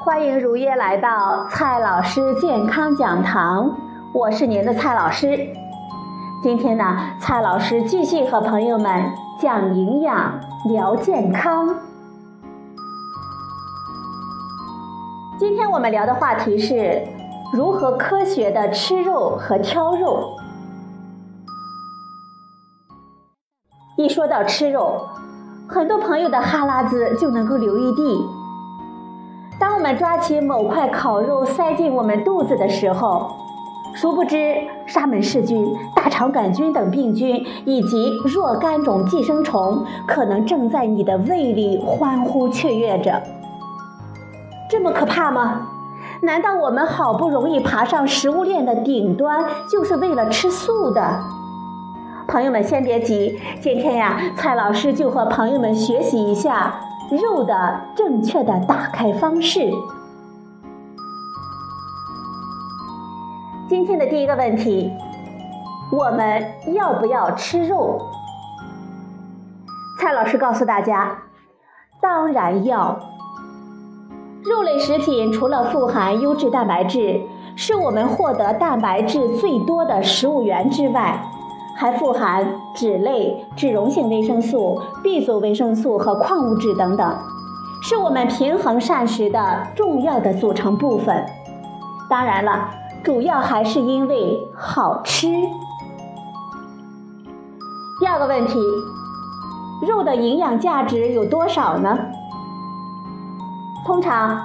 欢迎如约来到蔡老师健康讲堂，我是您的蔡老师。今天呢，蔡老师继续和朋友们讲营养、聊健康。今天我们聊的话题是如何科学的吃肉和挑肉。一说到吃肉，很多朋友的哈喇子就能够流一地。当我们抓起某块烤肉塞进我们肚子的时候，殊不知沙门氏菌、大肠杆菌等病菌以及若干种寄生虫可能正在你的胃里欢呼雀跃着。这么可怕吗？难道我们好不容易爬上食物链的顶端，就是为了吃素的？朋友们先别急，今天呀，蔡老师就和朋友们学习一下。肉的正确的打开方式。今天的第一个问题，我们要不要吃肉？蔡老师告诉大家，当然要。肉类食品除了富含优质蛋白质，是我们获得蛋白质最多的食物源之外。还富含脂类、脂溶性维生素、B 族维生素和矿物质等等，是我们平衡膳食的重要的组成部分。当然了，主要还是因为好吃。第二个问题，肉的营养价值有多少呢？通常，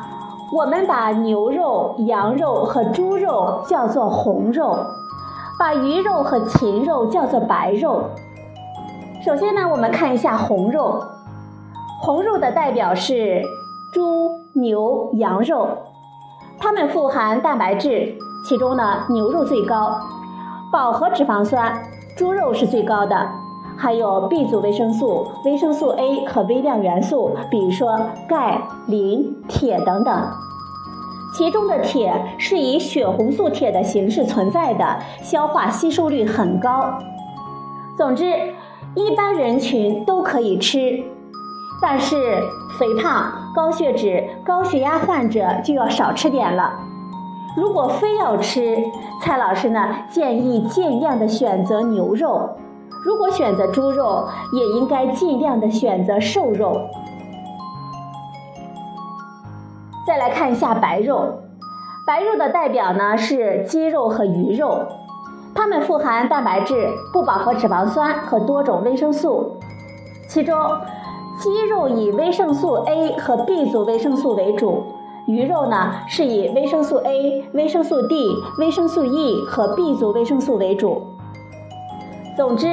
我们把牛肉、羊肉和猪肉叫做红肉。把鱼肉和禽肉叫做白肉。首先呢，我们看一下红肉。红肉的代表是猪、牛、羊肉，它们富含蛋白质，其中呢，牛肉最高，饱和脂肪酸，猪肉是最高的，还有 B 族维生素、维生素 A 和微量元素，比如说钙、磷、铁等等。其中的铁是以血红素铁的形式存在的，消化吸收率很高。总之，一般人群都可以吃，但是肥胖、高血脂、高血压患者就要少吃点了。如果非要吃，蔡老师呢建议尽量的选择牛肉，如果选择猪肉，也应该尽量的选择瘦肉。再来看一下白肉，白肉的代表呢是鸡肉和鱼肉，它们富含蛋白质、不饱和脂肪酸和多种维生素。其中，鸡肉以维生素 A 和 B 族维生素为主，鱼肉呢是以维生素 A、维生素 D、维生素 E 和 B 族维生素为主。总之，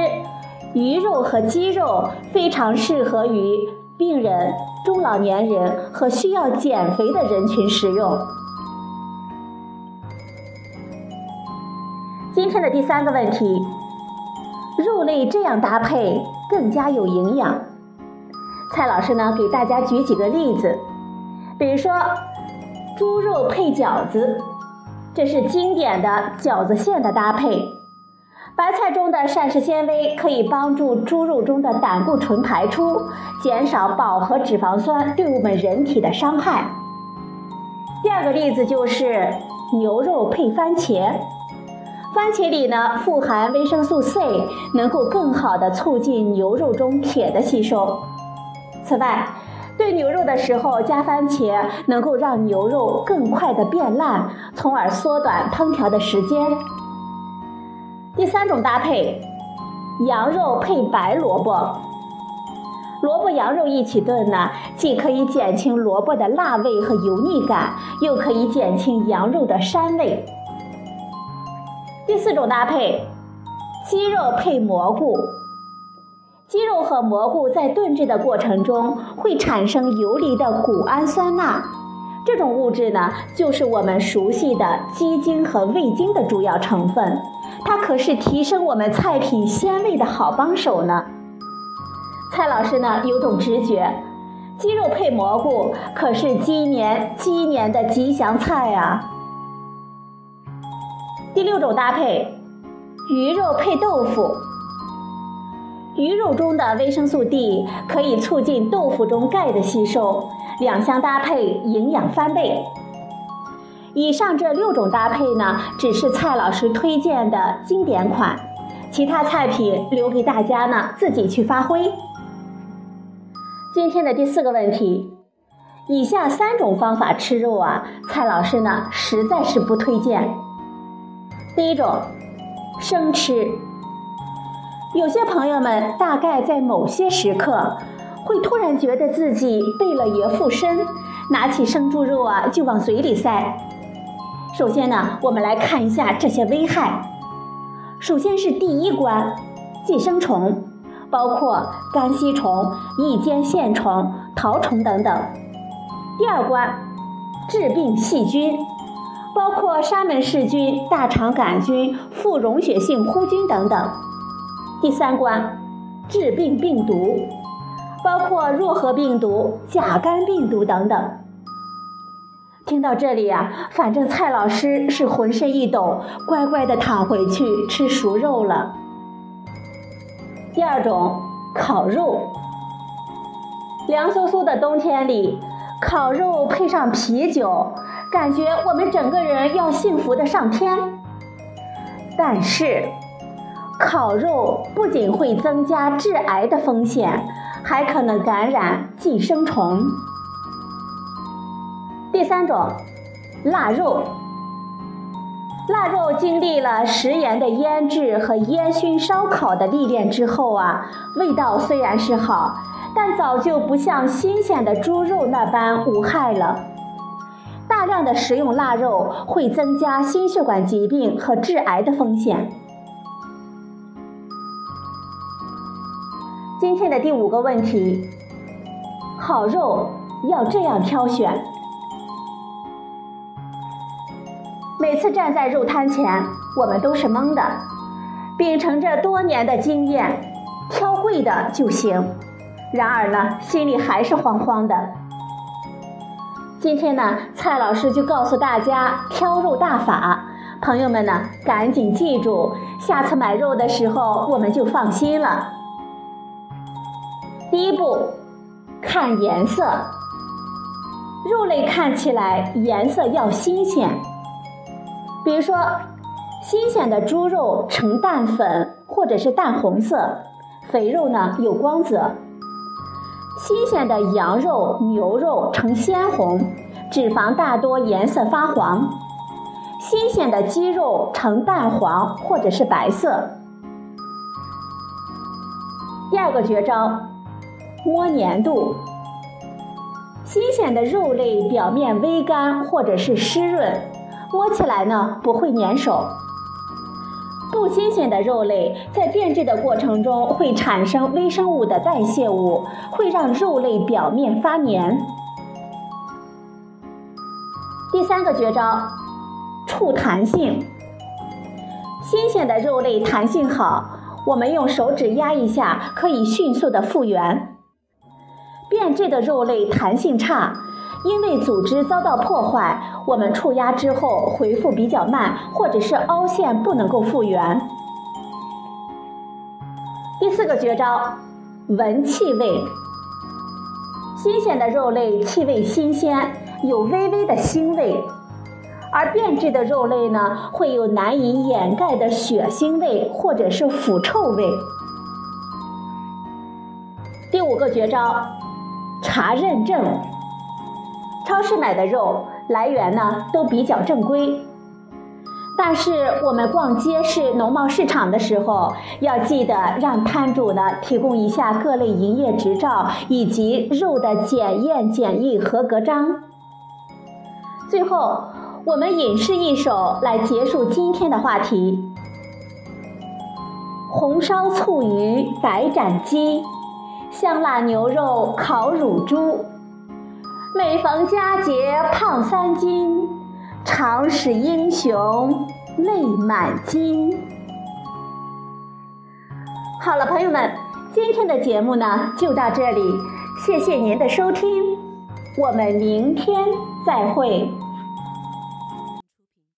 鱼肉和鸡肉非常适合于。病人、中老年人和需要减肥的人群食用。今天的第三个问题，肉类这样搭配更加有营养。蔡老师呢，给大家举几个例子，比如说猪肉配饺子，这是经典的饺子馅的搭配。白菜中的膳食纤维可以帮助猪肉中的胆固醇排出，减少饱和脂肪酸对我们人体的伤害。第二个例子就是牛肉配番茄，番茄里呢富含维生素 C，能够更好的促进牛肉中铁的吸收。此外，炖牛肉的时候加番茄，能够让牛肉更快的变烂，从而缩短烹调的时间。第三种搭配，羊肉配白萝卜，萝卜羊肉一起炖呢，既可以减轻萝卜的辣味和油腻感，又可以减轻羊肉的膻味。第四种搭配，鸡肉配蘑菇，鸡肉和蘑菇在炖制的过程中会产生游离的谷氨酸钠，这种物质呢，就是我们熟悉的鸡精和味精的主要成分。它可是提升我们菜品鲜味的好帮手呢。蔡老师呢有种直觉，鸡肉配蘑菇可是鸡年鸡年的吉祥菜啊。第六种搭配，鱼肉配豆腐。鱼肉中的维生素 D 可以促进豆腐中钙的吸收，两相搭配，营养翻倍。以上这六种搭配呢，只是蔡老师推荐的经典款，其他菜品留给大家呢自己去发挥。今天的第四个问题，以下三种方法吃肉啊，蔡老师呢实在是不推荐。第一种，生吃。有些朋友们大概在某些时刻，会突然觉得自己背了爷附身，拿起生猪肉啊就往嘴里塞。首先呢，我们来看一下这些危害。首先是第一关，寄生虫，包括肝吸虫、异尖线虫、绦虫等等。第二关，致病细菌。包括沙门氏菌、大肠杆菌、副溶血性弧菌等等。第三关，致病病毒，包括弱核病毒、甲肝病毒等等。听到这里呀，反正蔡老师是浑身一抖，乖乖的躺回去吃熟肉了。第二种，烤肉。凉飕飕的冬天里，烤肉配上啤酒。感觉我们整个人要幸福的上天，但是烤肉不仅会增加致癌的风险，还可能感染寄生虫。第三种，腊肉。腊肉经历了食盐的腌制和烟熏烧烤的历练之后啊，味道虽然是好，但早就不像新鲜的猪肉那般无害了。大量的食用腊肉会增加心血管疾病和致癌的风险。今天的第五个问题，好肉要这样挑选。每次站在肉摊前，我们都是懵的，秉承着多年的经验，挑贵的就行。然而呢，心里还是慌慌的。今天呢，蔡老师就告诉大家挑肉大法，朋友们呢赶紧记住，下次买肉的时候我们就放心了。第一步，看颜色，肉类看起来颜色要新鲜，比如说新鲜的猪肉呈淡粉或者是淡红色，肥肉呢有光泽。新鲜的羊肉、牛肉呈鲜红，脂肪大多颜色发黄；新鲜的鸡肉呈淡黄或者是白色。第二个绝招，摸粘度。新鲜的肉类表面微干或者是湿润，摸起来呢不会粘手。不新鲜的肉类在变质的过程中会产生微生物的代谢物，会让肉类表面发黏。第三个绝招，触弹性。新鲜的肉类弹性好，我们用手指压一下，可以迅速的复原。变质的肉类弹性差。因为组织遭到破坏，我们触压之后回复比较慢，或者是凹陷不能够复原。第四个绝招，闻气味。新鲜的肉类气味新鲜，有微微的腥味，而变质的肉类呢，会有难以掩盖的血腥味或者是腐臭味。第五个绝招，查认证。超市买的肉来源呢都比较正规，但是我们逛街市、农贸市场的时候，要记得让摊主呢提供一下各类营业执照以及肉的检验检疫合格章。最后，我们吟诗一首来结束今天的话题：红烧醋鱼白斩鸡，香辣牛肉烤乳猪。每逢佳节胖三斤，常使英雄泪满襟。好了，朋友们，今天的节目呢就到这里，谢谢您的收听，我们明天再会。